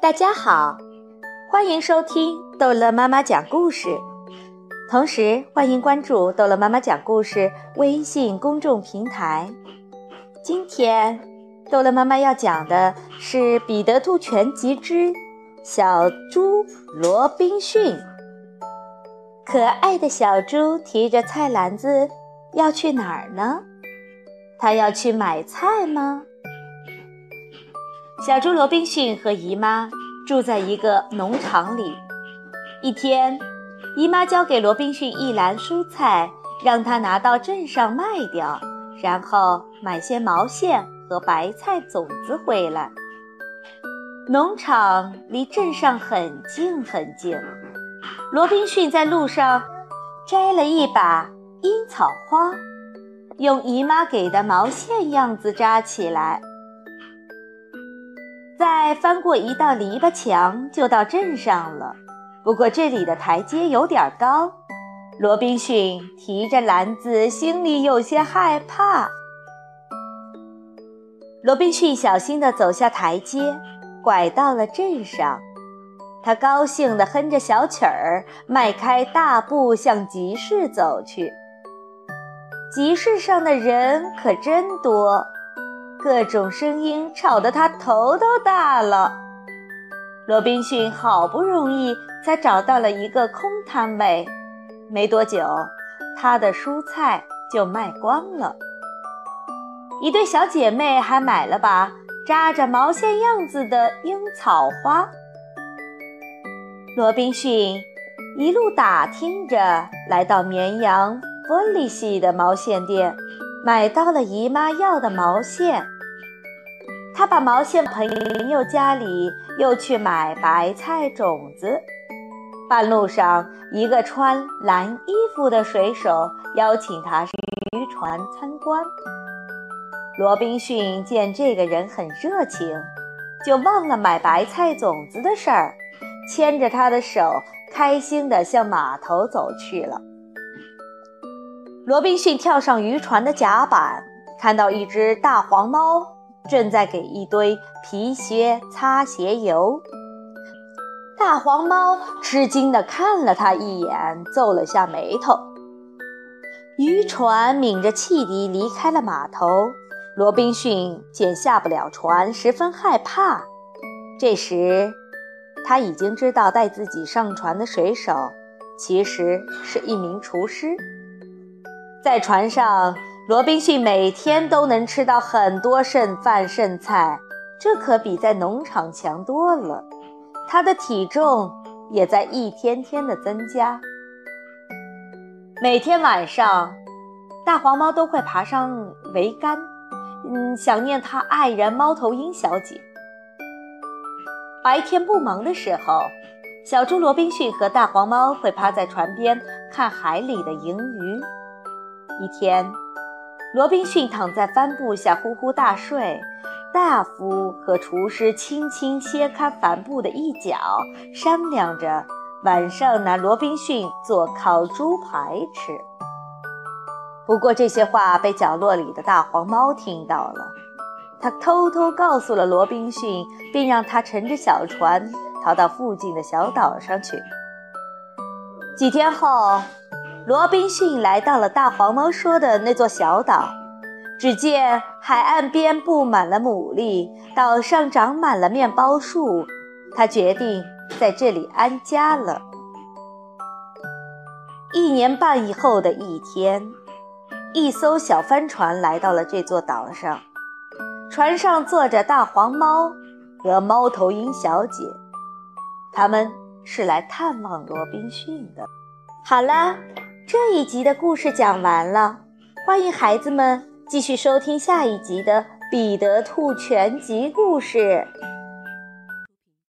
大家好，欢迎收听逗乐妈妈讲故事，同时欢迎关注逗乐妈妈讲故事微信公众平台。今天逗乐妈妈要讲的是《彼得兔全集之小猪罗宾逊》。可爱的小猪提着菜篮子要去哪儿呢？他要去买菜吗？小猪罗宾逊和姨妈住在一个农场里。一天，姨妈交给罗宾逊一篮蔬菜，让他拿到镇上卖掉，然后买些毛线和白菜种子回来。农场离镇上很近很近。罗宾逊在路上摘了一把樱草花，用姨妈给的毛线样子扎起来。再翻过一道篱笆墙，就到镇上了。不过这里的台阶有点高，罗宾逊提着篮子，心里有些害怕。罗宾逊小心地走下台阶，拐到了镇上。他高兴地哼着小曲儿，迈开大步向集市走去。集市上的人可真多。各种声音吵得他头都大了。罗宾逊好不容易才找到了一个空摊位，没多久，他的蔬菜就卖光了。一对小姐妹还买了把扎着毛线样子的樱草花。罗宾逊一路打听着，来到绵羊玻璃系的毛线店。买到了姨妈要的毛线，他把毛线朋友家里，又去买白菜种子。半路上，一个穿蓝衣服的水手邀请他渔船参观。罗宾逊见这个人很热情，就忘了买白菜种子的事儿，牵着他的手，开心地向码头走去了。罗宾逊跳上渔船的甲板，看到一只大黄猫正在给一堆皮靴擦鞋油。大黄猫吃惊地看了他一眼，皱了下眉头。渔船抿着汽笛离开了码头。罗宾逊见下不了船，十分害怕。这时，他已经知道带自己上船的水手其实是一名厨师。在船上，罗宾逊每天都能吃到很多剩饭剩菜，这可比在农场强多了。他的体重也在一天天的增加。每天晚上，大黄猫都会爬上桅杆，嗯，想念他爱人猫头鹰小姐。白天不忙的时候，小猪罗宾逊和大黄猫会趴在船边看海里的银鱼。一天，罗宾逊躺在帆布下呼呼大睡，大夫和厨师轻轻掀开帆布的一角，商量着晚上拿罗宾逊做烤猪排吃。不过这些话被角落里的大黄猫听到了，他偷偷告诉了罗宾逊，并让他乘着小船逃到附近的小岛上去。几天后。罗宾逊来到了大黄猫说的那座小岛，只见海岸边布满了牡蛎，岛上长满了面包树。他决定在这里安家了。一年半以后的一天，一艘小帆船来到了这座岛上，船上坐着大黄猫和猫头鹰小姐，他们是来探望罗宾逊的。好了。这一集的故事讲完了，欢迎孩子们继续收听下一集的《彼得兔全集故事》。